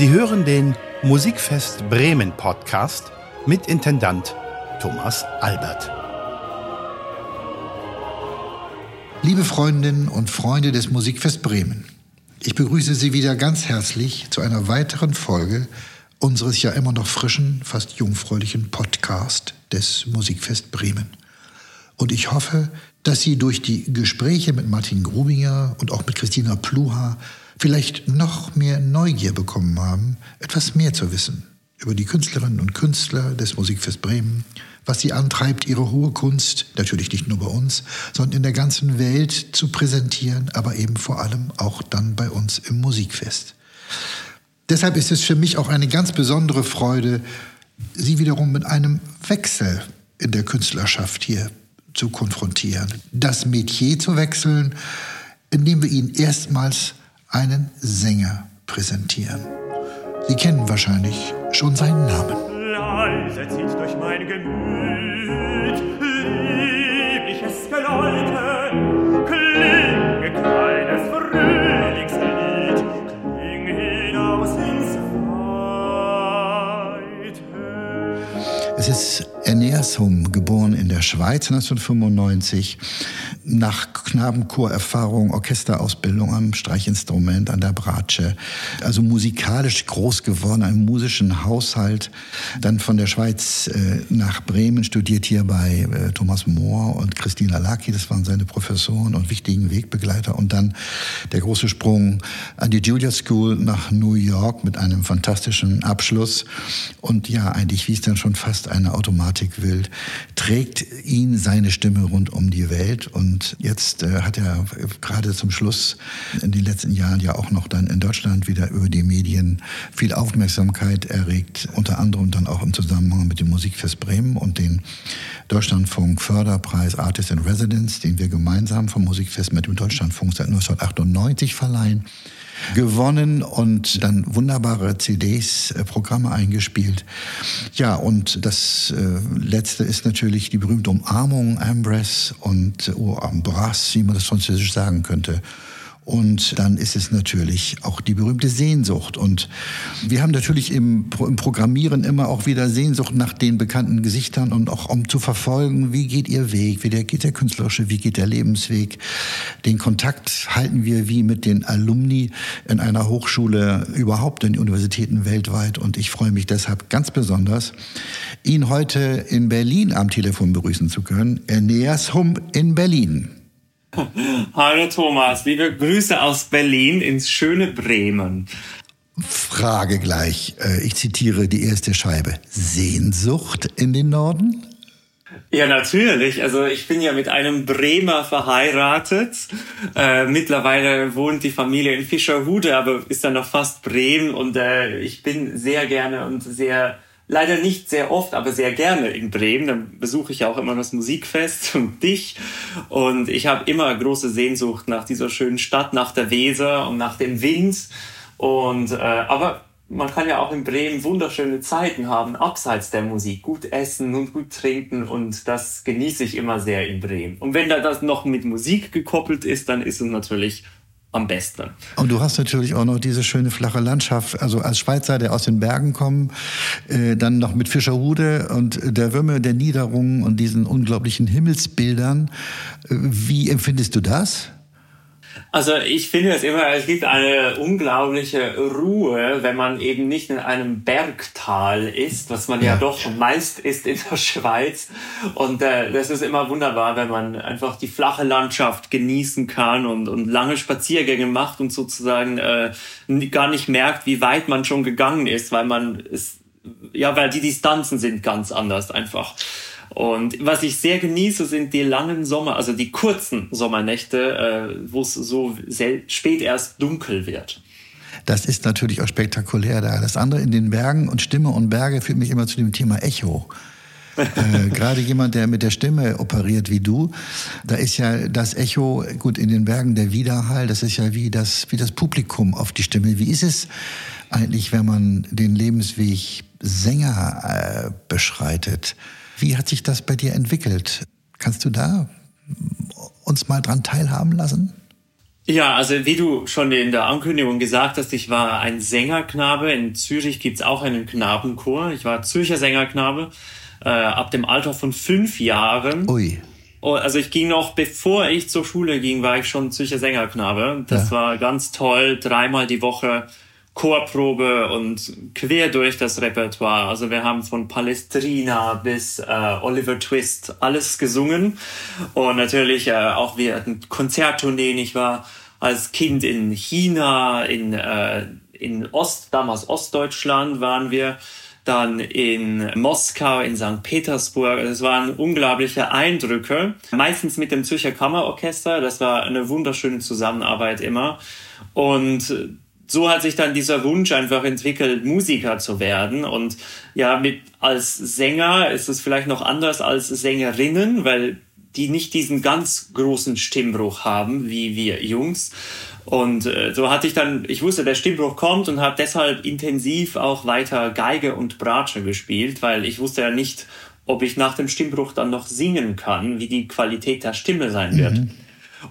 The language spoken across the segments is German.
Sie hören den Musikfest Bremen Podcast mit Intendant Thomas Albert. Liebe Freundinnen und Freunde des Musikfest Bremen, ich begrüße Sie wieder ganz herzlich zu einer weiteren Folge unseres ja immer noch frischen, fast jungfräulichen Podcast des Musikfest Bremen. Und ich hoffe, dass Sie durch die Gespräche mit Martin Grubinger und auch mit Christina Pluha vielleicht noch mehr Neugier bekommen haben, etwas mehr zu wissen über die Künstlerinnen und Künstler des Musikfest Bremen, was sie antreibt, ihre hohe Kunst, natürlich nicht nur bei uns, sondern in der ganzen Welt zu präsentieren, aber eben vor allem auch dann bei uns im Musikfest. Deshalb ist es für mich auch eine ganz besondere Freude, Sie wiederum mit einem Wechsel in der Künstlerschaft hier zu konfrontieren. Das Metier zu wechseln, indem wir Ihnen erstmals einen Sänger präsentieren. Sie kennen wahrscheinlich schon seinen Namen. Leise zieht durch mein Gemüt liebliches Geläute, klinge kleines Frühlingslied, kling hinaus ins Weite. Es ist Aeneas Hum, geboren in der Schweiz 1995, nach Knabenchorerfahrung, Orchesterausbildung am Streichinstrument, an der Bratsche, also musikalisch groß geworden, einem musischen Haushalt, dann von der Schweiz äh, nach Bremen, studiert hier bei äh, Thomas Mohr und Christina Laki, das waren seine Professoren und wichtigen Wegbegleiter. Und dann der große Sprung an die Juilliard School nach New York mit einem fantastischen Abschluss. Und ja, eigentlich wie es dann schon fast eine Automatik will, trägt ihn seine Stimme rund um die Welt. Und jetzt äh, hat er gerade zum Schluss in den letzten Jahren ja auch noch dann in Deutschland wieder über die Medien viel Aufmerksamkeit erregt, unter anderem dann auch im Zusammenhang mit dem Musikfest Bremen und den Deutschlandfunk Förderpreis Artist in Residence, den wir gemeinsam vom Musikfest mit dem Deutschlandfunk seit 1998 verleihen gewonnen und dann wunderbare CDs, äh, Programme eingespielt. Ja, und das äh, letzte ist natürlich die berühmte Umarmung, Embrace und äh, Embrace, wie man das französisch sagen könnte. Und dann ist es natürlich auch die berühmte Sehnsucht. Und wir haben natürlich im, im, Programmieren immer auch wieder Sehnsucht nach den bekannten Gesichtern und auch um zu verfolgen, wie geht ihr Weg, wie der, geht der künstlerische, wie geht der Lebensweg. Den Kontakt halten wir wie mit den Alumni in einer Hochschule überhaupt in Universitäten weltweit. Und ich freue mich deshalb ganz besonders, ihn heute in Berlin am Telefon begrüßen zu können. Aeneas Hum in Berlin. Hallo Thomas, liebe Grüße aus Berlin ins schöne Bremen. Frage gleich, äh, ich zitiere die erste Scheibe. Sehnsucht in den Norden? Ja, natürlich. Also ich bin ja mit einem Bremer verheiratet. Äh, mittlerweile wohnt die Familie in Fischerhude, aber ist dann noch fast Bremen. Und äh, ich bin sehr gerne und sehr leider nicht sehr oft, aber sehr gerne in Bremen. Dann besuche ich auch immer das Musikfest und dich. Und ich habe immer große Sehnsucht nach dieser schönen Stadt, nach der Weser und nach dem Wind. Und äh, aber man kann ja auch in Bremen wunderschöne Zeiten haben, abseits der Musik. Gut essen und gut trinken und das genieße ich immer sehr in Bremen. Und wenn da das noch mit Musik gekoppelt ist, dann ist es natürlich am besten. Und du hast natürlich auch noch diese schöne flache Landschaft, also als Schweizer, der aus den Bergen kommt, äh, dann noch mit Fischerhude und der Würme, der Niederungen und diesen unglaublichen Himmelsbildern. Äh, wie empfindest du das? Also ich finde es immer, es gibt eine unglaubliche Ruhe, wenn man eben nicht in einem Bergtal ist, was man ja, ja doch meist ist in der Schweiz. Und äh, das ist immer wunderbar, wenn man einfach die flache Landschaft genießen kann und, und lange Spaziergänge macht und sozusagen äh, gar nicht merkt, wie weit man schon gegangen ist, weil man es, ja, weil die Distanzen sind ganz anders einfach. Und was ich sehr genieße, sind die langen Sommer, also die kurzen Sommernächte, äh, wo es so spät erst dunkel wird. Das ist natürlich auch spektakulär da. Das andere in den Bergen und Stimme und Berge führt mich immer zu dem Thema Echo. äh, Gerade jemand, der mit der Stimme operiert wie du, da ist ja das Echo, gut, in den Bergen der Widerhall, das ist ja wie das, wie das Publikum auf die Stimme. Wie ist es eigentlich, wenn man den Lebensweg Sänger äh, beschreitet? Wie hat sich das bei dir entwickelt? Kannst du da uns mal dran teilhaben lassen? Ja, also wie du schon in der Ankündigung gesagt hast, ich war ein Sängerknabe. In Zürich gibt's auch einen Knabenchor. Ich war Zürcher Sängerknabe äh, ab dem Alter von fünf Jahren. Ui. Oh, also ich ging noch, bevor ich zur Schule ging, war ich schon Zürcher Sängerknabe. Das Ja. war ganz toll. Dreimal die Woche Chorprobe und quer durch das Repertoire. Also wir haben von Palestrina bis äh, Oliver Twist alles gesungen. Und natürlich äh, auch wir hatten Konzerttourneen. Ich war als Kind in China, in, äh, in Ost, damals Ostdeutschland waren wir dann in Moskau, in St. Petersburg. Es waren unglaubliche Eindrücke. Meistens mit dem Zürcher Kammerorchester. Das war eine wunderschöne Zusammenarbeit immer. Und so hat sich dann dieser Wunsch einfach entwickelt, Musiker zu werden. Und ja, mit, als Sänger ist es vielleicht noch anders als Sängerinnen, weil die nicht diesen ganz großen Stimmbruch haben, wie wir Jungs. Und äh, so hatte ich dann, ich wusste, der Stimmbruch kommt und habe deshalb intensiv auch weiter Geige und Bratsche gespielt, weil ich wusste ja nicht, ob ich nach dem Stimmbruch dann noch singen kann, wie die Qualität der Stimme sein wird.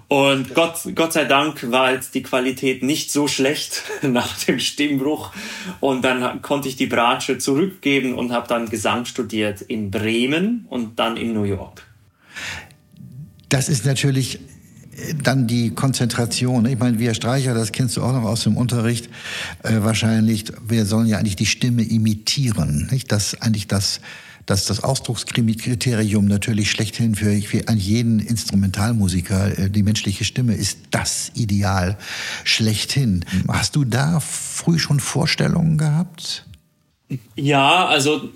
Und Gott, Gott sei Dank war jetzt die Qualität nicht so schlecht nach dem Stimmbruch. Und dann konnte ich die Bratsche zurückgeben und habe dann Gesang studiert in Bremen und dann in New York. Das ist natürlich äh, dann die Konzentration. Ich meine, wir Streicher, das kennst du auch noch aus dem Unterricht, äh, wahrscheinlich, wir sollen ja eigentlich die Stimme imitieren. Nicht? Das eigentlich das, das, das Ausdruckskriterium natürlich schlechthin für, für an jeden Instrumentalmusiker. Äh, die menschliche Stimme ist das Ideal schlechthin. Hast du da früh schon Vorstellungen gehabt? Ja, also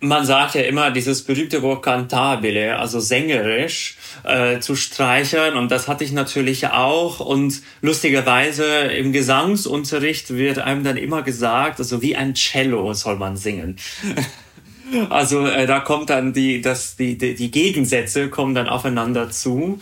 man sagt ja immer dieses berühmte Wort cantabile, also sängerisch äh, zu streichern und das hatte ich natürlich auch und lustigerweise im Gesangsunterricht wird einem dann immer gesagt, also wie ein Cello soll man singen. Also äh, da kommt dann die, das, die, die, die Gegensätze kommen dann aufeinander zu.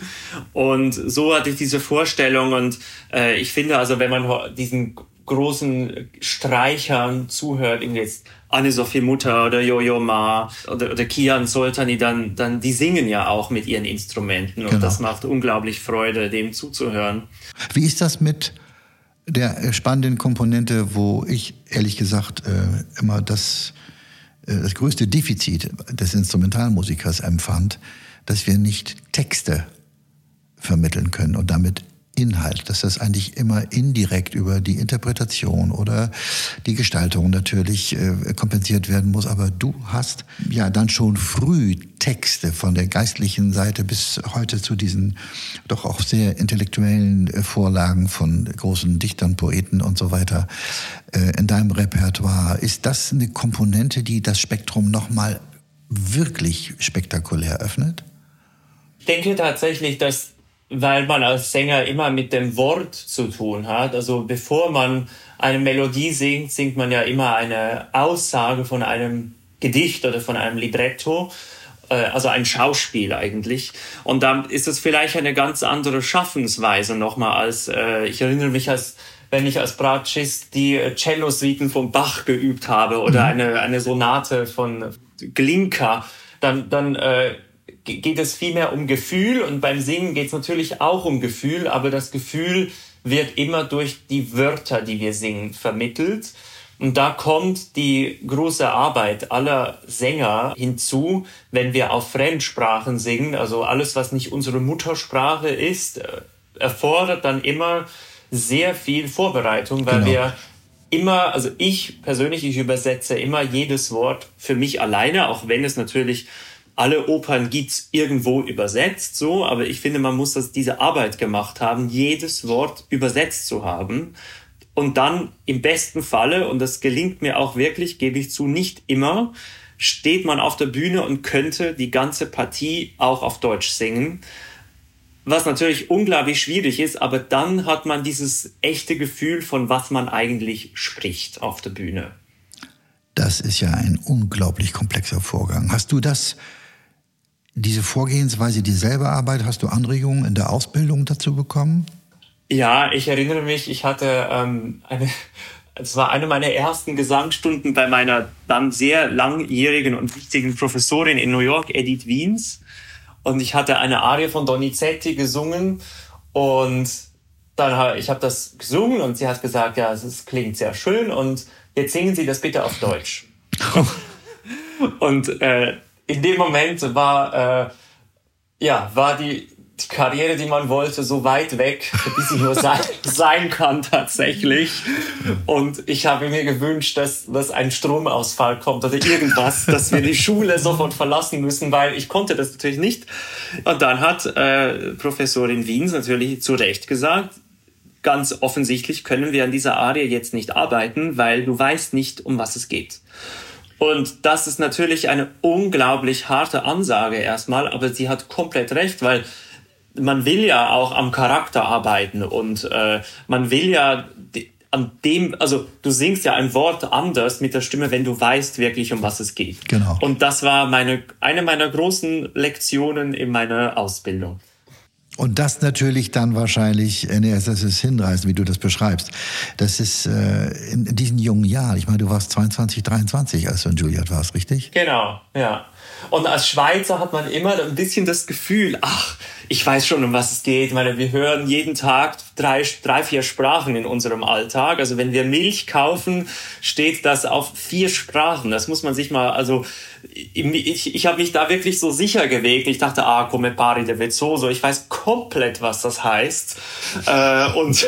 Und so hatte ich diese Vorstellung. Und äh, ich finde also, wenn man diesen großen Streichern zuhört, jetzt Anne-Sophie Mutter oder Jojo Ma oder, oder Kian Soltani, dann, dann die singen ja auch mit ihren Instrumenten. Und Genau. das macht unglaublich Freude, dem zuzuhören. Wie ist das mit der spannenden Komponente, wo ich ehrlich gesagt äh, immer das, das größte Defizit des Instrumentalmusikers empfand, dass wir nicht Texte vermitteln können und damit Inhalt, dass das eigentlich immer indirekt über die Interpretation oder die Gestaltung natürlich äh, kompensiert werden muss. Aber du hast ja dann schon früh Texte von der geistlichen Seite bis heute zu diesen doch auch sehr intellektuellen äh, Vorlagen von großen Dichtern, Poeten und so weiter äh, in deinem Repertoire. Ist das eine Komponente, die das Spektrum nochmal wirklich spektakulär öffnet? Ich denke tatsächlich, dass weil man als Sänger immer mit dem Wort zu tun hat, also bevor man eine Melodie singt, singt man ja immer eine Aussage von einem Gedicht oder von einem Libretto, äh, also ein Schauspiel eigentlich. Und dann ist es vielleicht eine ganz andere Schaffensweise nochmal als, äh, ich erinnere mich als wenn ich als Bratschist die äh, Cello-Suiten von Bach geübt habe oder eine, eine Sonate von Glinka, dann, dann äh, geht es viel mehr um Gefühl und beim Singen geht es natürlich auch um Gefühl, aber das Gefühl wird immer durch die Wörter, die wir singen, vermittelt. Und da kommt die große Arbeit aller Sänger hinzu, wenn wir auf Fremdsprachen singen, also alles, was nicht unsere Muttersprache ist, äh, erfordert dann immer sehr viel Vorbereitung, weil Genau. wir immer, also ich persönlich, ich übersetze immer jedes Wort für mich alleine, auch wenn es natürlich alle Opern gibt's irgendwo übersetzt, so, aber ich finde, man muss das, diese Arbeit gemacht haben, jedes Wort übersetzt zu haben. Und dann im besten Falle, und das gelingt mir auch wirklich, gebe ich zu, nicht immer, steht man auf der Bühne und könnte die ganze Partie auch auf Deutsch singen was natürlich unglaublich schwierig ist, aber dann hat man dieses echte Gefühl von was man eigentlich spricht auf der Bühne. Das ist ja ein unglaublich komplexer Vorgang. Hast du das, diese Vorgehensweise, die selber Arbeit, hast du Anregungen in der Ausbildung dazu bekommen? Ja, ich erinnere mich, ich hatte ähm, eine, es war eine meiner ersten Gesangsstunden bei meiner dann sehr langjährigen und wichtigen Professorin in New York, Edith Wiens. Und ich hatte eine Arie von Donizetti gesungen und dann ich habe das gesungen und sie hat gesagt, ja, es klingt sehr schön und jetzt singen Sie das bitte auf Deutsch. und äh, in dem Moment war äh, ja war die die Karriere, die man wollte, so weit weg, wie sie nur sein, sein kann tatsächlich. Und ich habe mir gewünscht, dass, dass ein Stromausfall kommt oder irgendwas, dass wir die Schule sofort verlassen müssen, weil ich konnte das natürlich nicht. Und dann hat äh, Professorin Wiens natürlich zu Recht gesagt, ganz offensichtlich können wir an dieser Arie jetzt nicht arbeiten, weil du weißt nicht, um was es geht. Und das ist natürlich eine unglaublich harte Ansage erstmal, aber sie hat komplett recht, weil man will ja auch am Charakter arbeiten und äh, man will ja an dem, also du singst ja ein Wort anders mit der Stimme, wenn du weißt wirklich, um was es geht. Genau. Und das war meine, eine meiner großen Lektionen in meiner Ausbildung. Und das natürlich dann wahrscheinlich, äh, nee, das ist hinreißen, wie du das beschreibst. Das ist äh, in, in diesen jungen Jahren, ich meine, du warst 22, 23, als du in Juilliard warst, richtig? Genau, ja. Und als Schweizer hat man immer ein bisschen das Gefühl, ach, ich weiß schon, um was es geht. Ich meine, wir hören jeden Tag drei, drei, vier Sprachen in unserem Alltag. Also wenn wir Milch kaufen, steht das auf vier Sprachen. Das muss man sich mal, also ich, ich habe mich da wirklich so sicher gewegt. Ich dachte, ah, come pari de vezzoso. Ich weiß komplett, was das heißt. äh, und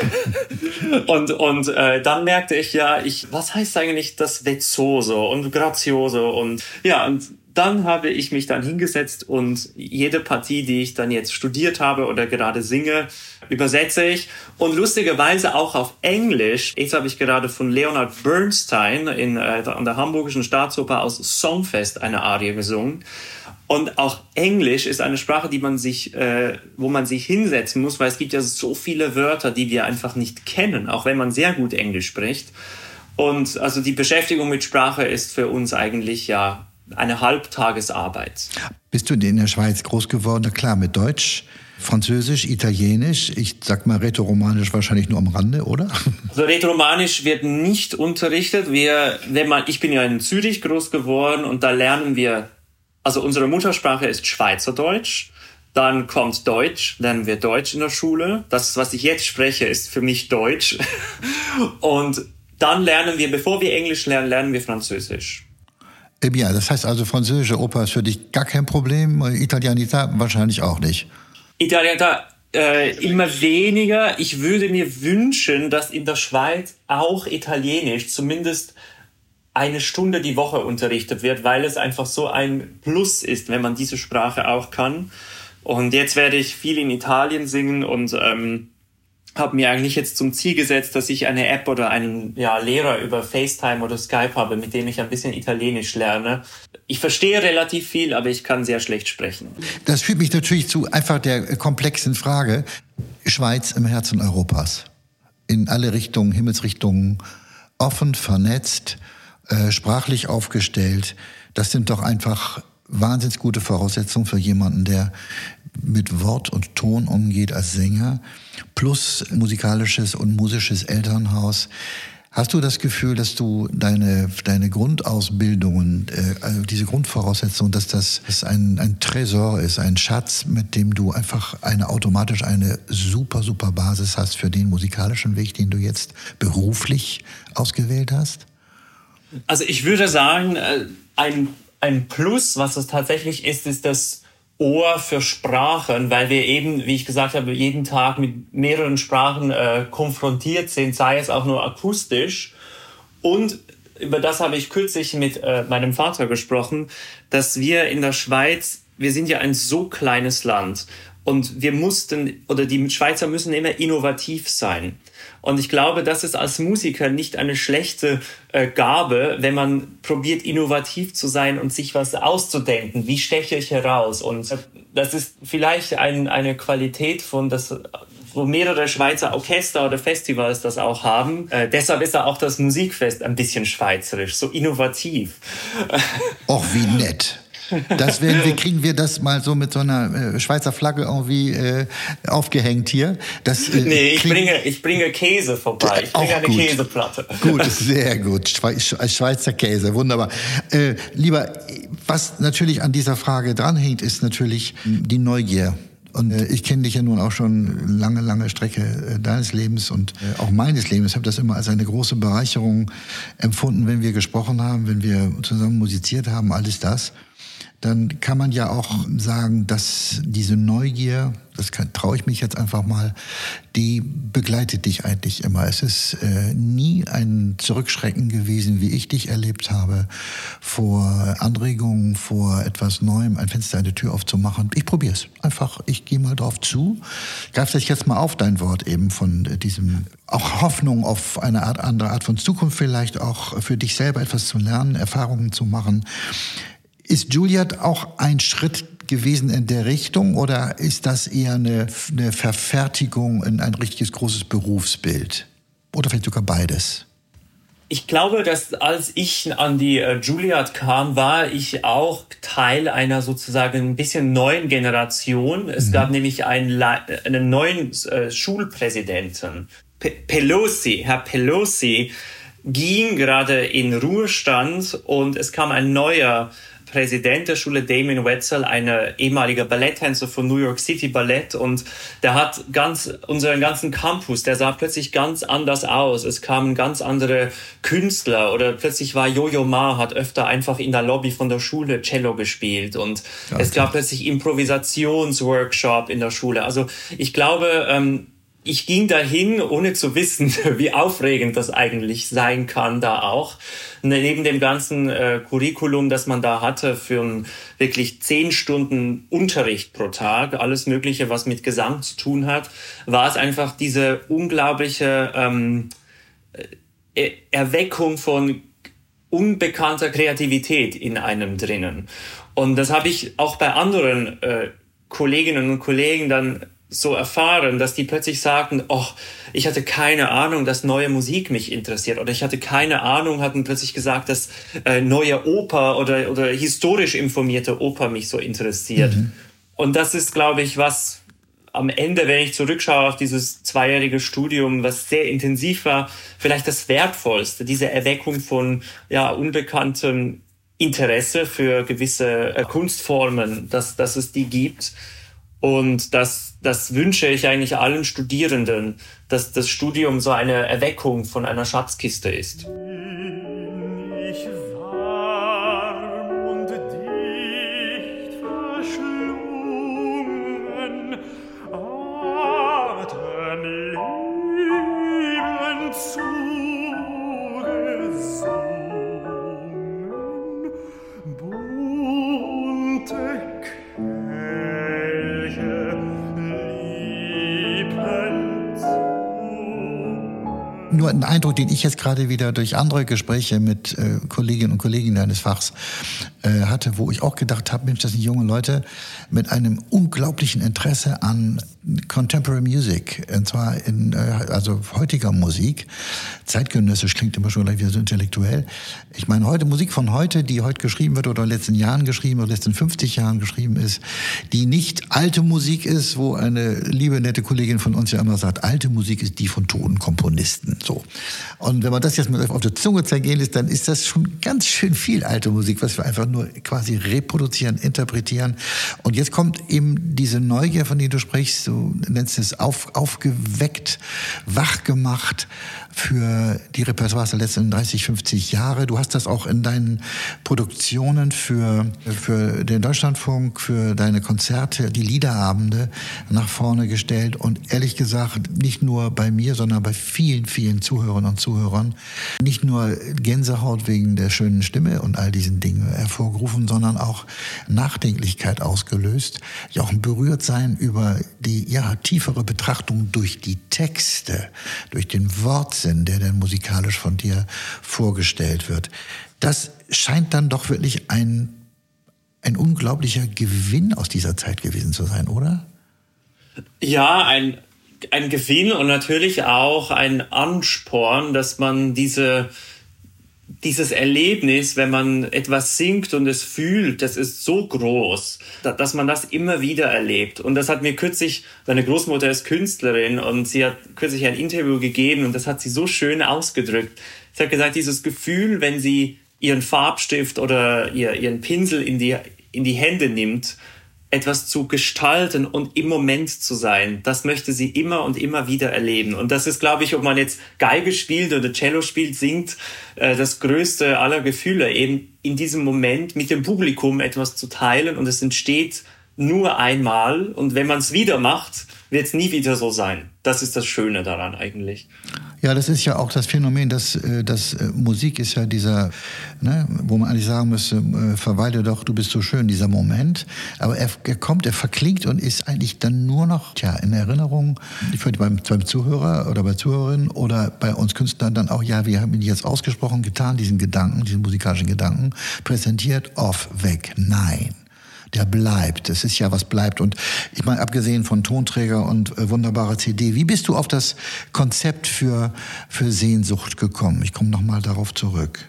und, und äh, dann merkte ich ja, ich, was heißt eigentlich das vezzoso und grazioso und ja, und dann habe ich mich dann hingesetzt und jede Partie, die ich dann jetzt studiert habe oder gerade singe, übersetze ich. Und lustigerweise auch auf Englisch. Jetzt habe ich gerade von Leonard Bernstein in, äh, an der Hamburgischen Staatsoper aus Songfest eine Arie gesungen. Und auch Englisch ist eine Sprache, die man sich, äh, wo man sich hinsetzen muss, weil es gibt ja so viele Wörter, die wir einfach nicht kennen, auch wenn man sehr gut Englisch spricht. Und also die Beschäftigung mit Sprache ist für uns eigentlich ja eine Halbtagesarbeit. Bist du in der Schweiz groß geworden? Klar, mit Deutsch, Französisch, Italienisch, ich sag mal Rätoromanisch wahrscheinlich nur am Rande, oder? Also Rätoromanisch wird nicht unterrichtet. Wir, wenn man, ich bin ja in Zürich groß geworden und da lernen wir, also unsere Muttersprache ist Schweizerdeutsch. Dann kommt Deutsch, lernen wir Deutsch in der Schule. Das, was ich jetzt spreche, ist für mich Deutsch. Und dann lernen wir, bevor wir Englisch lernen, lernen wir Französisch. Eh bien, das heißt also, französische Oper ist für dich gar kein Problem, Italianita wahrscheinlich auch nicht. Italianita äh, immer weniger. Ich würde mir wünschen, dass in der Schweiz auch Italienisch zumindest eine Stunde die Woche unterrichtet wird, weil es einfach so ein Plus ist, wenn man diese Sprache auch kann. Und jetzt werde ich viel in Italien singen und ähm, habe mir eigentlich jetzt zum Ziel gesetzt, dass ich eine App oder einen ja, Lehrer über FaceTime oder Skype habe, mit dem ich ein bisschen Italienisch lerne. Ich verstehe relativ viel, aber ich kann sehr schlecht sprechen. Das führt mich natürlich zu einfach der komplexen Frage. Schweiz im Herzen Europas. In alle Richtungen, Himmelsrichtungen, offen, vernetzt, äh, sprachlich aufgestellt. Das sind doch einfach wahnsinnig gute Voraussetzungen für jemanden, der mit Wort und Ton umgeht als Sänger, plus musikalisches und musisches Elternhaus. Hast du das Gefühl, dass du deine, deine Grundausbildungen, äh, also diese Grundvoraussetzungen, dass das dass ein, ein Tresor ist, ein Schatz, mit dem du einfach eine automatisch eine super, super Basis hast für den musikalischen Weg, den du jetzt beruflich ausgewählt hast? Also ich würde sagen, äh, ein, ein Plus, was es tatsächlich ist, ist das Ohr für Sprachen, weil wir eben, wie ich gesagt habe, jeden Tag mit mehreren Sprachen äh, konfrontiert sind, sei es auch nur akustisch. Und über das habe ich kürzlich mit äh, meinem Vater gesprochen, dass wir in der Schweiz, wir sind ja ein so kleines Land und wir mussten, oder die Schweizer müssen immer innovativ sein. Und ich glaube, das ist als Musiker nicht eine schlechte äh, Gabe, wenn man probiert, innovativ zu sein und sich was auszudenken. Wie steche ich heraus? Und das ist vielleicht ein, eine Qualität von das wo mehrere Schweizer Orchester oder Festivals das auch haben. Äh, deshalb ist da auch das Musikfest ein bisschen schweizerisch, so innovativ. Och, wie nett. Das werden wir, kriegen wir das mal so mit so einer äh, Schweizer Flagge irgendwie äh, aufgehängt hier. Das, äh, nee, ich bringe, ich bringe Käse vorbei. Ich bringe eine gut. Käseplatte. Gut, sehr gut. Schweizer Käse, wunderbar. Äh, lieber, was natürlich an dieser Frage dranhängt, ist natürlich die Neugier Und äh, ich kenne dich ja nun auch schon lange, lange Strecke äh, deines Lebens und äh, auch meines Lebens. Ich habe das immer als eine große Bereicherung empfunden, wenn wir gesprochen haben, wenn wir zusammen musiziert haben, alles das dann kann man ja auch sagen, dass diese Neugier, das traue ich mich jetzt einfach mal, die begleitet dich eigentlich immer. Es ist äh, nie ein Zurückschrecken gewesen, wie ich dich erlebt habe, vor Anregungen, vor etwas Neuem, ein Fenster, eine Tür aufzumachen. Ich probiere es. Einfach, ich gehe mal drauf zu. Greif das jetzt mal auf, dein Wort eben von diesem, auch Hoffnung auf eine Art, andere Art von Zukunft vielleicht, auch für dich selber etwas zu lernen, Erfahrungen zu machen. Ist Juliet auch ein Schritt gewesen in der Richtung oder ist das eher eine, eine Verfertigung in ein richtiges großes Berufsbild? Oder vielleicht sogar beides? Ich glaube, dass als ich an die äh, Juilliard kam, war ich auch Teil einer sozusagen ein bisschen neuen Generation. Es mhm. gab nämlich einen, einen neuen äh, Schulpräsidenten, P Pelosi. Herr Pelosi ging gerade in Ruhestand und es kam ein neuer Präsident der Schule Damien Wetzel, ein ehemaliger Balletttänzer von New York City Ballett und der hat ganz unseren ganzen Campus, der sah plötzlich ganz anders aus. Es kamen ganz andere Künstler oder plötzlich war Jojo Ma hat öfter einfach in der Lobby von der Schule Cello gespielt und ja, es gab plötzlich Improvisationsworkshop in der Schule. Also ich glaube, ähm, ich ging dahin, ohne zu wissen, wie aufregend das eigentlich sein kann, da auch. Neben dem ganzen äh, Curriculum, das man da hatte, für ein wirklich zehn Stunden Unterricht pro Tag, alles Mögliche, was mit Gesang zu tun hat, war es einfach diese unglaubliche ähm, äh, Erweckung von unbekannter Kreativität in einem drinnen. Und das habe ich auch bei anderen äh, Kolleginnen und Kollegen dann so erfahren, dass die plötzlich sagten, oh, ich hatte keine Ahnung, dass neue Musik mich interessiert oder ich hatte keine Ahnung, hatten plötzlich gesagt, dass äh, neue Oper oder, oder historisch informierte Oper mich so interessiert. Mhm. Und das ist, glaube ich, was am Ende, wenn ich zurückschaue auf dieses zweijährige Studium, was sehr intensiv war, vielleicht das Wertvollste, diese Erweckung von ja, unbekanntem Interesse für gewisse äh, Kunstformen, dass, dass es die gibt und das, das wünsche ich eigentlich allen Studierenden, dass das Studium so eine Erweckung von einer Schatzkiste ist. Eindruck, den ich jetzt gerade wieder durch andere Gespräche mit äh, Kolleginnen und Kollegen deines Fachs äh, hatte, wo ich auch gedacht habe, Mensch, das sind junge Leute mit einem unglaublichen Interesse an Contemporary Music, und zwar in äh, also heutiger Musik. Zeitgenössisch klingt immer schon gleich wieder so intellektuell. Ich meine, heute Musik von heute, die heute geschrieben wird oder in den letzten Jahren geschrieben oder in den letzten 50 Jahren geschrieben ist, die nicht alte Musik ist, wo eine liebe, nette Kollegin von uns ja immer sagt, alte Musik ist die von toten Komponisten. So. Und wenn man das jetzt mal auf der Zunge zergehen lässt, dann ist das schon ganz schön viel alte Musik, was wir einfach nur quasi reproduzieren, interpretieren. Und jetzt kommt eben diese Neugier, von der du sprichst, du nennst es auf, aufgeweckt, wachgemacht für die Repertoires der letzten 30, 50 Jahre. Du hast das auch in deinen Produktionen für, für den Deutschlandfunk, für deine Konzerte, die Liederabende nach vorne gestellt. Und ehrlich gesagt, nicht nur bei mir, sondern bei vielen, vielen Zuhörern und Zuhörern, nicht nur Gänsehaut wegen der schönen Stimme und all diesen Dingen hervorgerufen, sondern auch Nachdenklichkeit ausgelöst, ja auch ein Berührtsein über die ja, tiefere Betrachtung durch die Texte, durch den Wortsinn, der dann musikalisch von dir vorgestellt wird. Das scheint dann doch wirklich ein, ein unglaublicher Gewinn aus dieser Zeit gewesen zu sein, oder? Ja, ein, ein Gewinn und natürlich auch ein Ansporn, dass man diese dieses Erlebnis, wenn man etwas singt und es fühlt, das ist so groß, dass man das immer wieder erlebt. Und das hat mir kürzlich, meine Großmutter ist Künstlerin und sie hat kürzlich ein Interview gegeben und das hat sie so schön ausgedrückt. Sie hat gesagt, dieses Gefühl, wenn sie ihren Farbstift oder ihr, ihren Pinsel in die, in die Hände nimmt etwas zu gestalten und im Moment zu sein, das möchte sie immer und immer wieder erleben. Und das ist, glaube ich, ob man jetzt Geige spielt oder Cello spielt, singt, äh, das größte aller Gefühle, eben in diesem Moment mit dem Publikum etwas zu teilen und es entsteht nur einmal und wenn man es wieder macht, wird es nie wieder so sein. Das ist das Schöne daran eigentlich. Ja, das ist ja auch das Phänomen, dass, äh, dass äh, Musik ist ja dieser, ne, wo man eigentlich sagen müsste, äh, verweile doch, du bist so schön, dieser Moment. Aber er, er kommt, er verklingt und ist eigentlich dann nur noch tja, in Erinnerung für beim, beim Zuhörer oder bei Zuhörerinnen oder bei uns Künstlern dann auch, ja, wir haben ihn jetzt ausgesprochen getan, diesen Gedanken, diesen musikalischen Gedanken, präsentiert, off, weg, nein der bleibt. Es ist ja was bleibt. Und ich meine, abgesehen von Tonträger und äh, wunderbarer CD, wie bist du auf das Konzept für, für Sehnsucht gekommen? Ich komme nochmal darauf zurück.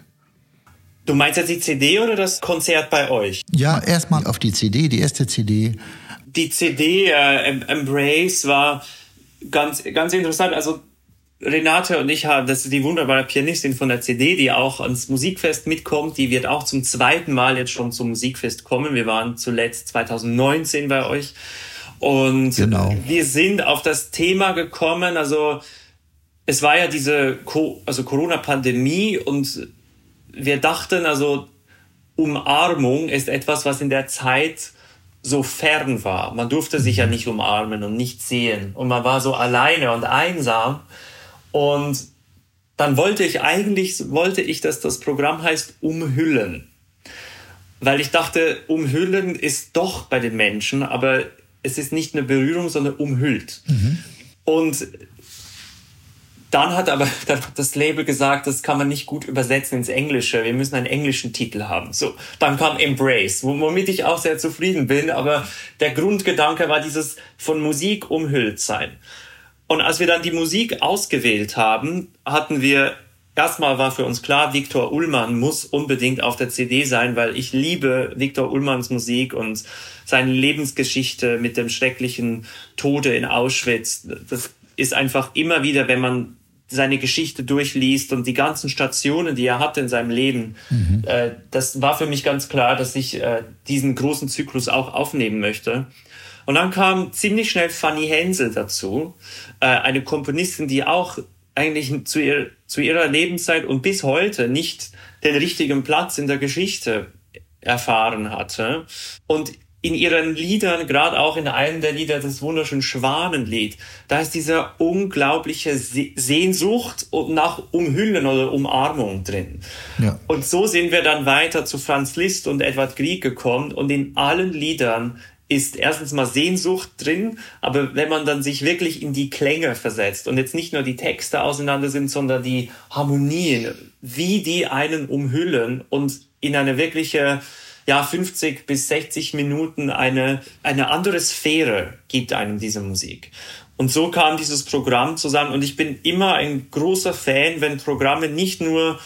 Du meinst jetzt die CD oder das Konzert bei euch? Ja, erstmal auf die CD, die erste CD. Die CD äh, Embrace war ganz, ganz interessant. Also Renate und ich haben, das ist die wunderbare Pianistin von der CD, die auch ans Musikfest mitkommt. Die wird auch zum zweiten Mal jetzt schon zum Musikfest kommen. Wir waren zuletzt 2019 bei euch. Und genau. wir sind auf das Thema gekommen, also es war ja diese Co also Corona-Pandemie und wir dachten, also Umarmung ist etwas, was in der Zeit so fern war. Man durfte sich ja mhm. nicht umarmen und nicht sehen. Und man war so alleine und einsam. Und dann wollte ich eigentlich, wollte ich, dass das Programm heißt Umhüllen. Weil ich dachte, umhüllen ist doch bei den Menschen, aber es ist nicht eine Berührung, sondern umhüllt. Mhm. Und dann hat aber das Label gesagt, das kann man nicht gut übersetzen ins Englische. Wir müssen einen englischen Titel haben. So, dann kam Embrace, womit ich auch sehr zufrieden bin. Aber der Grundgedanke war dieses von Musik umhüllt sein. Und als wir dann die Musik ausgewählt haben, hatten wir erstmal war für uns klar, Viktor Ullmann muss unbedingt auf der CD sein, weil ich liebe Viktor Ullmanns Musik und seine Lebensgeschichte mit dem schrecklichen Tode in Auschwitz. Das ist einfach immer wieder, wenn man seine Geschichte durchliest und die ganzen Stationen, die er hatte in seinem Leben, mhm. äh, das war für mich ganz klar, dass ich äh, diesen großen Zyklus auch aufnehmen möchte. Und dann kam ziemlich schnell Fanny Hensel dazu, äh, eine Komponistin, die auch eigentlich zu, ihr, zu ihrer Lebenszeit und bis heute nicht den richtigen Platz in der Geschichte erfahren hatte. Und in ihren Liedern, gerade auch in einem der Lieder, das wunderschöne Schwanenlied, da ist diese unglaubliche Sehnsucht nach Umhüllen oder Umarmung drin. Ja. Und so sind wir dann weiter zu Franz Liszt und Edward Grieg gekommen und in allen Liedern ist erstens mal Sehnsucht drin, aber wenn man dann sich wirklich in die Klänge versetzt und jetzt nicht nur die Texte auseinander sind, sondern die Harmonien, wie die einen umhüllen und in eine wirkliche, ja, 50 bis 60 Minuten eine, eine andere Sphäre gibt einem diese Musik. Und so kam dieses Programm zusammen und ich bin immer ein großer Fan, wenn Programme nicht nur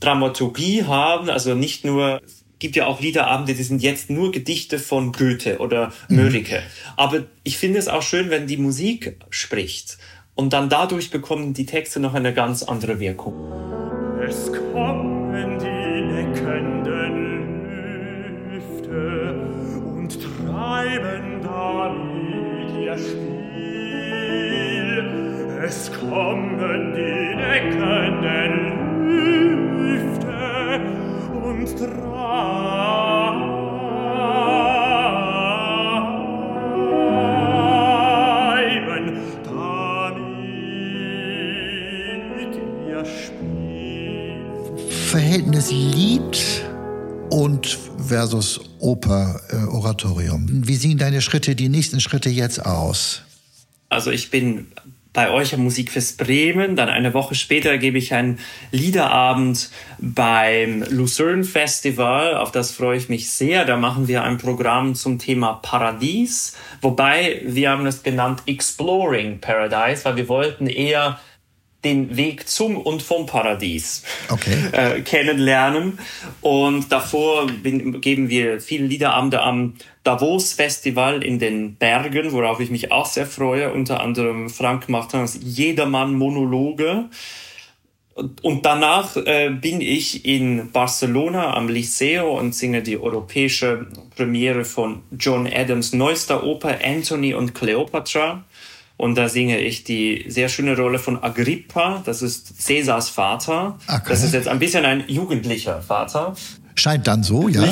Dramaturgie haben, also nicht nur gibt ja auch Liederabende, die sind jetzt nur Gedichte von Goethe oder. Mörike. Mhm. Aber ich finde es auch schön, wenn die Musik spricht. Und dann dadurch bekommen die Texte noch eine ganz andere Wirkung. Es kommen die neckenden Lüfte und treiben damit ihr Spiel. Es kommen die neckenden Lüfte und treiben Verhältnis Lied und versus Oper, äh, Oratorium. Wie sehen deine Schritte, die nächsten Schritte jetzt aus? Also ich bin bei euch am Musikfest Bremen. Dann eine Woche später gebe ich einen Liederabend beim Lucerne Festival. Auf das freue ich mich sehr. Da machen wir ein Programm zum Thema Paradies. Wobei wir haben es genannt Exploring Paradise, weil wir wollten eher den Weg zum und vom Paradies okay. äh, kennenlernen. Und davor bin, geben wir viele Liederabende am Davos Festival in den Bergen, worauf ich mich auch sehr freue. Unter anderem Frank Martins Jedermann Monologe. und danach äh, bin ich in Barcelona am Liceo und singe die europäische Premiere von John Adams neuester Oper Anthony und Cleopatra. Und da singe ich die sehr schöne Rolle von Agrippa, das ist Cäsars Vater. Okay. Das ist jetzt ein bisschen ein jugendlicher Vater. Scheint dann so, ja.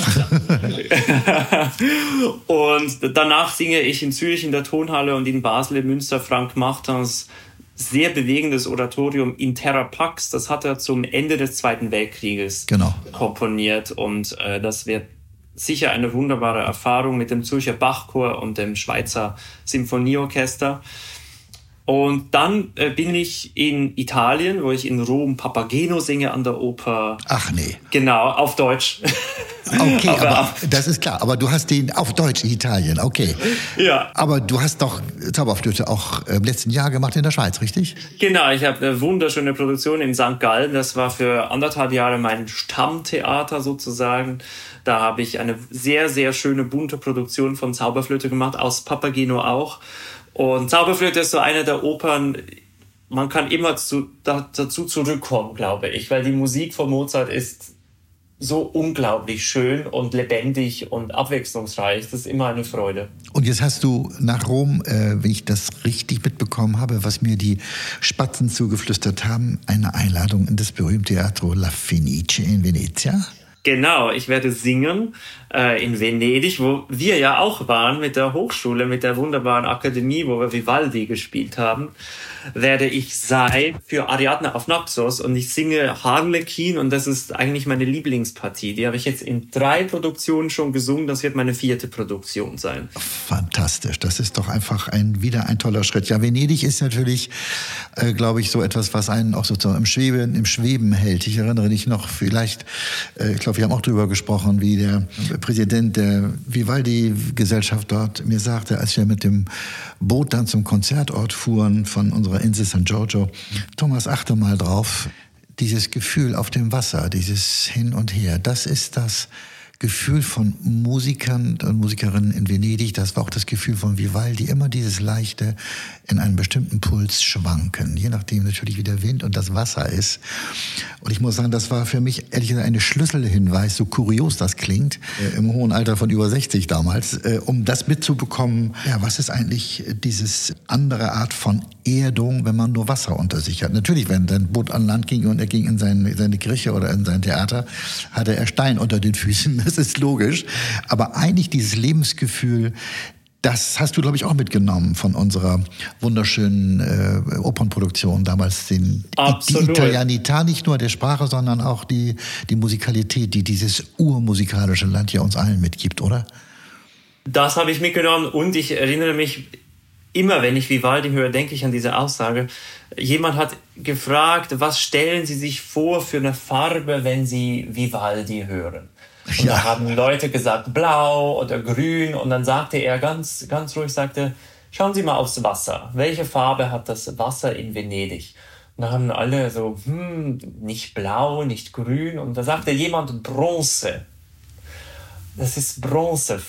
und danach singe ich in Zürich in der Tonhalle und in Basel in Münster Frank Martins sehr bewegendes Oratorium in Terra Pax. Das hat er zum Ende des Zweiten Weltkrieges genau. komponiert und äh, das wird sicher eine wunderbare Erfahrung mit dem Zürcher Bachchor und dem Schweizer Symphonieorchester. Und dann äh, bin ich in Italien, wo ich in Rom Papageno singe an der Oper. Ach nee. Genau, auf Deutsch. Okay, aber, aber das ist klar. Aber du hast den auf Deutsch in Italien, okay. Ja. Aber du hast doch Zauberflöte auch im letzten Jahr gemacht in der Schweiz, richtig? Genau, ich habe eine wunderschöne Produktion in St. Gallen. Das war für anderthalb Jahre mein Stammtheater sozusagen. Da habe ich eine sehr, sehr schöne bunte Produktion von Zauberflöte gemacht, aus Papageno auch. Und Zauberflöte ist so eine der Opern, man kann immer zu, da, dazu zurückkommen, glaube ich, weil die Musik von Mozart ist so unglaublich schön und lebendig und abwechslungsreich. Das ist immer eine Freude. Und jetzt hast du nach Rom, äh, wenn ich das richtig mitbekommen habe, was mir die Spatzen zugeflüstert haben, eine Einladung in das berühmte Teatro La Fenice in Venezia. Genau, ich werde singen äh, in Venedig, wo wir ja auch waren mit der Hochschule, mit der wunderbaren Akademie, wo wir Vivaldi gespielt haben werde ich sein für Ariadne auf Naxos und ich singe Harlequin und das ist eigentlich meine Lieblingspartie. Die habe ich jetzt in drei Produktionen schon gesungen. Das wird meine vierte Produktion sein. Fantastisch. Das ist doch einfach ein, wieder ein toller Schritt. Ja, Venedig ist natürlich, äh, glaube ich, so etwas, was einen auch sozusagen im Schweben, im Schweben hält. Ich erinnere mich noch vielleicht, äh, ich glaube, wir haben auch darüber gesprochen, wie der Präsident der Vivaldi-Gesellschaft dort mir sagte, als wir mit dem Boot dann zum Konzertort fuhren von unserer Insel San Giorgio. Thomas, achte mal drauf. Dieses Gefühl auf dem Wasser, dieses Hin und Her, das ist das, Gefühl von Musikern und Musikerinnen in Venedig, das war auch das Gefühl von Vivaldi, immer dieses leichte in einem bestimmten Puls schwanken, je nachdem natürlich wie der Wind und das Wasser ist. Und ich muss sagen, das war für mich ehrlich gesagt eine Schlüsselhinweis, so kurios das klingt, äh, im hohen Alter von über 60 damals, äh, um das mitzubekommen, ja, was ist eigentlich dieses andere Art von Erdung, wenn man nur Wasser unter sich hat. Natürlich, wenn dein Boot an Land ging und er ging in seine, seine Kirche oder in sein Theater, hatte er Stein unter den Füßen. das ist logisch. Aber eigentlich dieses Lebensgefühl, das hast du, glaube ich, auch mitgenommen von unserer wunderschönen äh, Opernproduktion damals. Den, Absolut. Die Italianità, nicht nur der Sprache, sondern auch die, die Musikalität, die dieses urmusikalische Land ja uns allen mitgibt, oder? Das habe ich mitgenommen und ich erinnere mich immer, wenn ich Vivaldi höre, denke ich an diese Aussage. Jemand hat gefragt, was stellen Sie sich vor für eine Farbe, wenn Sie Vivaldi hören? Und ja. da haben Leute gesagt blau oder grün und dann sagte er ganz, ganz ruhig, sagte, schauen Sie mal aufs Wasser. Welche Farbe hat das Wasser in Venedig? Und da haben alle so, hm, nicht blau, nicht grün. Und da sagte jemand Bronze. Das ist Bronze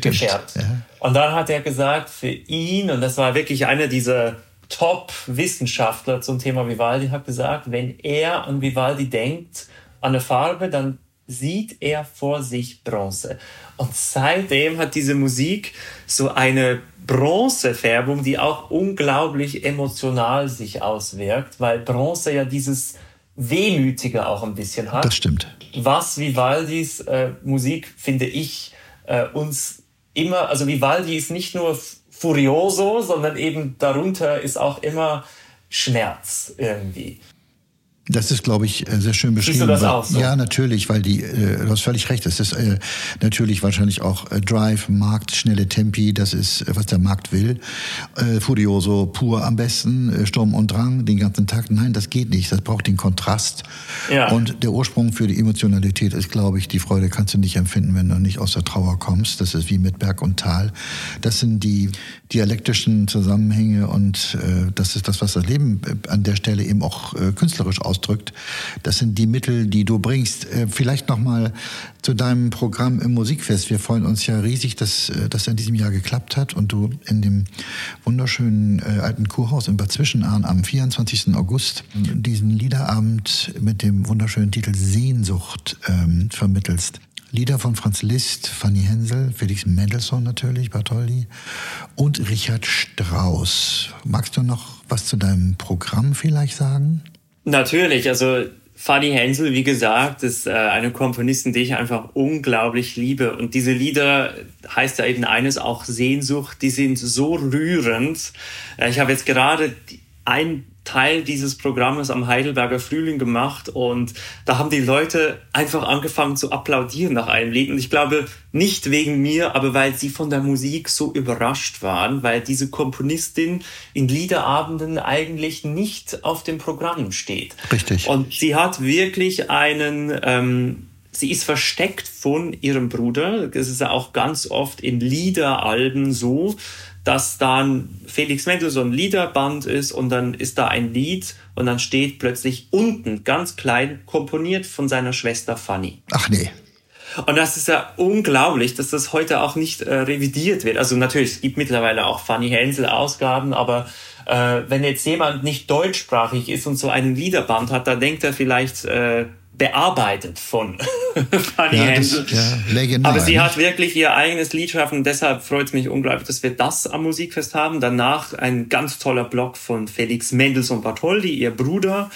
gefärbt. Ja. Und dann hat er gesagt, für ihn, und das war wirklich einer dieser Top-Wissenschaftler zum Thema Vivaldi, hat gesagt, wenn er an Vivaldi denkt, an eine Farbe, dann sieht er vor sich Bronze. Und seitdem hat diese Musik so eine Bronzefärbung, die auch unglaublich emotional sich auswirkt, weil Bronze ja dieses Wehmütige auch ein bisschen hat. Das stimmt. Was Vivaldis äh, Musik, finde ich, äh, uns immer, also Vivaldi ist nicht nur furioso, sondern eben darunter ist auch immer Schmerz irgendwie. Das ist, glaube ich, äh, sehr schön beschrieben. Siehst du das auch so? Ja, natürlich, weil die, äh, du hast völlig recht, es ist äh, natürlich wahrscheinlich auch äh, Drive, Markt, schnelle Tempi, das ist, äh, was der Markt will. Äh, Furioso pur am besten, Sturm und Drang den ganzen Tag. Nein, das geht nicht, das braucht den Kontrast. Ja. Und der Ursprung für die Emotionalität ist, glaube ich, die Freude kannst du nicht empfinden, wenn du nicht aus der Trauer kommst. Das ist wie mit Berg und Tal. Das sind die dialektischen Zusammenhänge und das ist das, was das Leben an der Stelle eben auch künstlerisch ausdrückt. Das sind die Mittel, die du bringst. Äh, vielleicht noch mal zu deinem Programm im Musikfest. Wir freuen uns ja riesig, dass äh, das in diesem Jahr geklappt hat und du in dem wunderschönen äh, alten Kurhaus in Bad Zwischenahn am 24. August diesen Liederabend mit dem wunderschönen Titel Sehnsucht ähm, vermittelst. Lieder von Franz Liszt, Fanny Hensel, Felix Mendelssohn natürlich, Bartholdy und Richard Strauss. Magst du noch was zu deinem Programm vielleicht sagen? Natürlich, also Fanny Hensel, wie gesagt, ist äh, eine Komponistin, die ich einfach unglaublich liebe. Und diese Lieder heißt ja eben eines auch Sehnsucht, die sind so rührend. Äh, ich habe jetzt gerade ein Teil dieses Programmes am Heidelberger Frühling gemacht und da haben die Leute einfach angefangen zu applaudieren nach einem Lied und ich glaube nicht wegen mir, aber weil sie von der Musik so überrascht waren, weil diese Komponistin in Liederabenden eigentlich nicht auf dem Programm steht. Richtig. Und sie hat wirklich einen ähm, sie ist versteckt von ihrem Bruder. Das ist ja auch ganz oft in Liederalben so, dass dann Felix Mendelssohn Liederband ist und dann ist da ein Lied und dann steht plötzlich unten ganz klein komponiert von seiner Schwester Fanny. Ach nee. Und das ist ja unglaublich, dass das heute auch nicht äh, revidiert wird. Also natürlich, es gibt mittlerweile auch Fanny Hensel Ausgaben, aber äh, wenn jetzt jemand nicht deutschsprachig ist und so einen Liederband hat, dann denkt er vielleicht, äh, bearbeitet von Fanny ja, Händel. Ja, Aber sie hat wirklich ihr eigenes Lied schaffen. Deshalb freut es mich unglaublich, dass wir das am Musikfest haben. Danach ein ganz toller Blog von Felix Mendelssohn Bartholdy, ihr Bruder.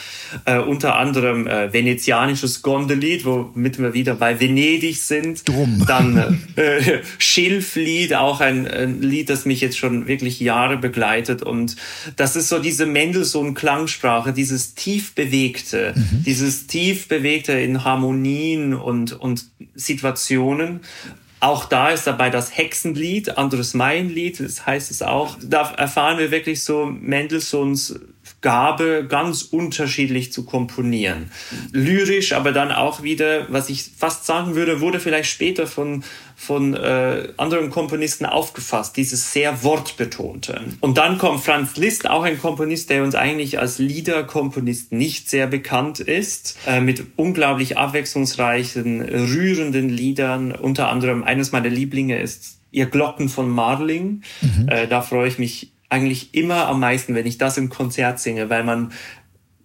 Äh, unter anderem äh, venezianisches Gondelied, womit wir wieder bei Venedig sind. Drum. Dann äh, Schilflied, auch ein, ein Lied, das mich jetzt schon wirklich Jahre begleitet. Und das ist so diese Mendelssohn-Klangsprache, dieses tief bewegte, mhm. dieses tief bewegte Gebete in Harmonien und, und Situationen. Auch da ist dabei das Hexenlied, anderes Maienlied, das heißt es auch. Da erfahren wir wirklich so Mendelssohns Gabe, ganz unterschiedlich zu komponieren. Lyrisch, aber dann auch wieder, was ich fast sagen würde, wurde vielleicht später von, von äh, anderen Komponisten aufgefasst, dieses sehr wortbetonte. Und dann kommt Franz Liszt, auch ein Komponist, der uns eigentlich als Liederkomponist nicht sehr bekannt ist, äh, mit unglaublich abwechslungsreichen, rührenden Liedern. Unter anderem eines meiner Lieblinge ist Ihr Glocken von Marling. Mhm. Äh, da freue ich mich eigentlich immer am meisten, wenn ich das im Konzert singe, weil man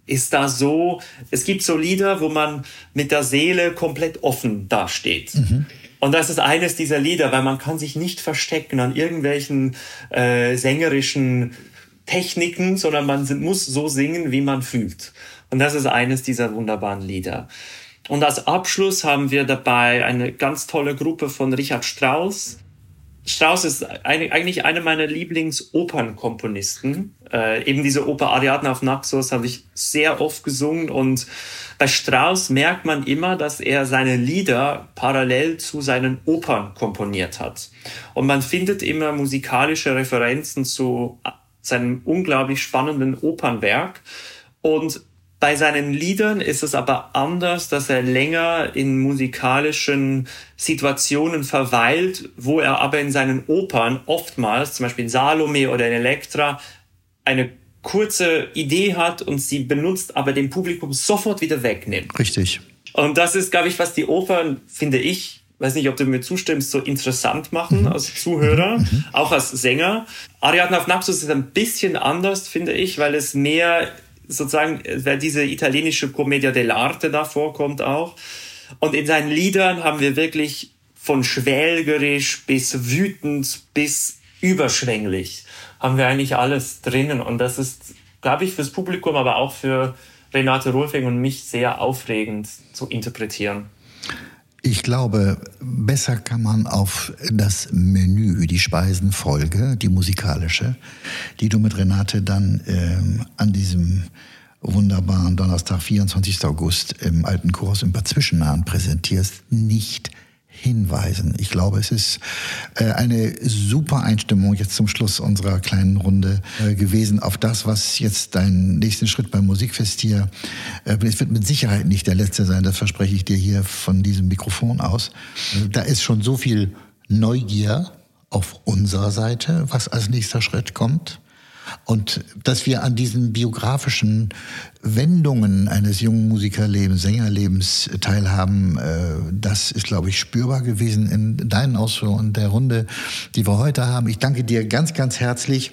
ist da so, es gibt so Lieder, wo man mit der Seele komplett offen dasteht. Mhm. Und das ist eines dieser Lieder, weil man kann sich nicht verstecken an irgendwelchen äh, sängerischen Techniken, sondern man muss so singen, wie man fühlt. Und das ist eines dieser wunderbaren Lieder. Und als Abschluss haben wir dabei eine ganz tolle Gruppe von Richard Strauss, Strauss ist eine, eigentlich einer meiner Lieblingsopernkomponisten. Äh, eben diese Oper Ariadne auf Naxos habe ich sehr oft gesungen und bei Strauss merkt man immer, dass er seine Lieder parallel zu seinen Opern komponiert hat. Und man findet immer musikalische Referenzen zu seinem unglaublich spannenden Opernwerk. Und bei seinen Liedern ist es aber anders, dass er länger in musikalischen Situationen verweilt, wo er aber in seinen Opern oftmals, zum Beispiel in Salome oder in Elektra, eine kurze Idee hat und sie benutzt, aber dem Publikum sofort wieder wegnimmt. Richtig. Und das ist, glaube ich, was die Opern, finde ich, weiß nicht, ob du mir zustimmst, so interessant machen mhm. als Zuhörer, mhm. auch als Sänger. Ariadne auf Naxos ist ein bisschen anders, finde ich, weil es mehr sozusagen, weil diese italienische Commedia dell'arte da vorkommt auch. Und in seinen Liedern haben wir wirklich von schwelgerisch bis wütend bis überschwänglich haben wir eigentlich alles drinnen. Und das ist, glaube ich, fürs Publikum, aber auch für Renate Rolfing und mich sehr aufregend zu interpretieren. Ich glaube, besser kann man auf das Menü, die Speisenfolge, die musikalische, die du mit Renate dann ähm, an diesem wunderbaren Donnerstag, 24. August im Alten Kurs im Bad präsentierst, nicht hinweisen. Ich glaube, es ist äh, eine super Einstimmung jetzt zum Schluss unserer kleinen Runde äh, gewesen auf das, was jetzt dein nächsten Schritt beim Musikfest hier, äh, es wird mit Sicherheit nicht der letzte sein, das verspreche ich dir hier von diesem Mikrofon aus. Da ist schon so viel Neugier auf unserer Seite, was als nächster Schritt kommt. Und dass wir an diesen biografischen Wendungen eines jungen Musikerlebens, Sängerlebens teilhaben, äh, das ist, glaube ich, spürbar gewesen in deinen Ausführungen der Runde, die wir heute haben. Ich danke dir ganz, ganz herzlich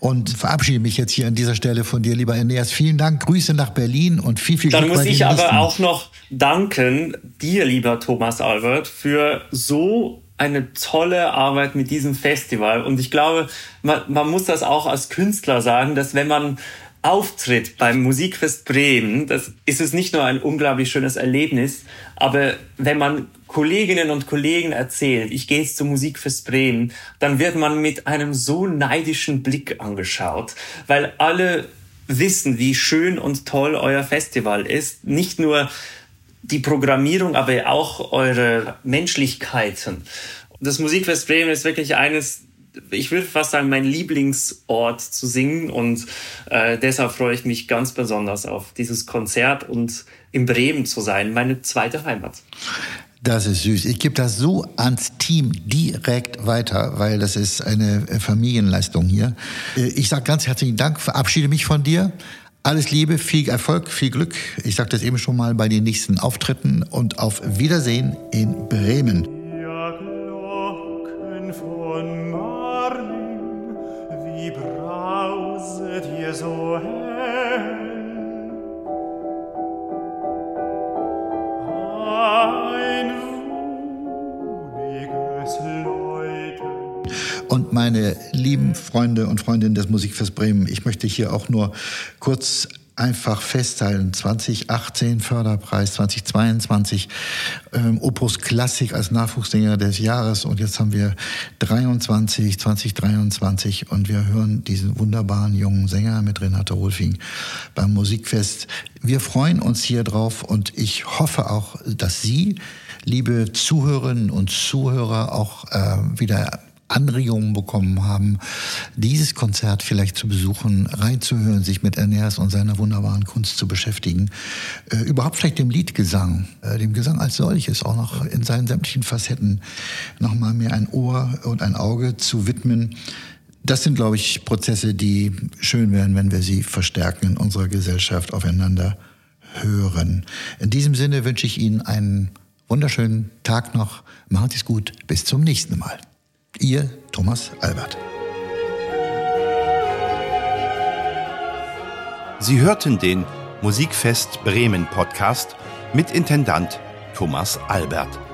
und verabschiede mich jetzt hier an dieser Stelle von dir, lieber Eneas. Vielen Dank, Grüße nach Berlin und viel, viel Glück. Dann muss ich aber auch noch danken dir, lieber Thomas Albert, für so eine tolle Arbeit mit diesem Festival. Und ich glaube, man, man muss das auch als Künstler sagen, dass wenn man auftritt beim Musikfest Bremen, das ist es nicht nur ein unglaublich schönes Erlebnis, aber wenn man Kolleginnen und Kollegen erzählt, ich gehe jetzt zum Musikfest Bremen, dann wird man mit einem so neidischen Blick angeschaut, weil alle wissen, wie schön und toll euer Festival ist. Nicht nur die Programmierung, aber auch eure Menschlichkeiten. Das Musikfest Bremen ist wirklich eines ich würde fast sagen, mein Lieblingsort zu singen und äh, deshalb freue ich mich ganz besonders auf dieses Konzert und in Bremen zu sein, meine zweite Heimat. Das ist süß. Ich gebe das so ans Team direkt weiter, weil das ist eine Familienleistung hier. Äh, ich sage ganz herzlichen Dank, verabschiede mich von dir. Alles Liebe, viel Erfolg, viel Glück. Ich sagte das eben schon mal bei den nächsten Auftritten und auf Wiedersehen in Bremen. Und meine lieben Freunde und Freundinnen des Musikfest Bremen, ich möchte hier auch nur kurz einfach festhalten. 2018 Förderpreis, 2022 ähm, Opus Klassik als Nachwuchssänger des Jahres und jetzt haben wir 23, 2023 und wir hören diesen wunderbaren jungen Sänger mit Renate Rolfing beim Musikfest. Wir freuen uns hier drauf und ich hoffe auch, dass Sie, liebe Zuhörerinnen und Zuhörer, auch äh, wieder Anregungen bekommen haben, dieses Konzert vielleicht zu besuchen, reinzuhören, sich mit Ernährs und seiner wunderbaren Kunst zu beschäftigen. Äh, überhaupt vielleicht dem Liedgesang, äh, dem Gesang als solches, auch noch in seinen sämtlichen Facetten nochmal mehr ein Ohr und ein Auge zu widmen. Das sind, glaube ich, Prozesse, die schön wären, wenn wir sie verstärken in unserer Gesellschaft aufeinander hören. In diesem Sinne wünsche ich Ihnen einen wunderschönen Tag noch. Macht es gut. Bis zum nächsten Mal. Ihr Thomas Albert. Sie hörten den Musikfest Bremen Podcast mit Intendant Thomas Albert.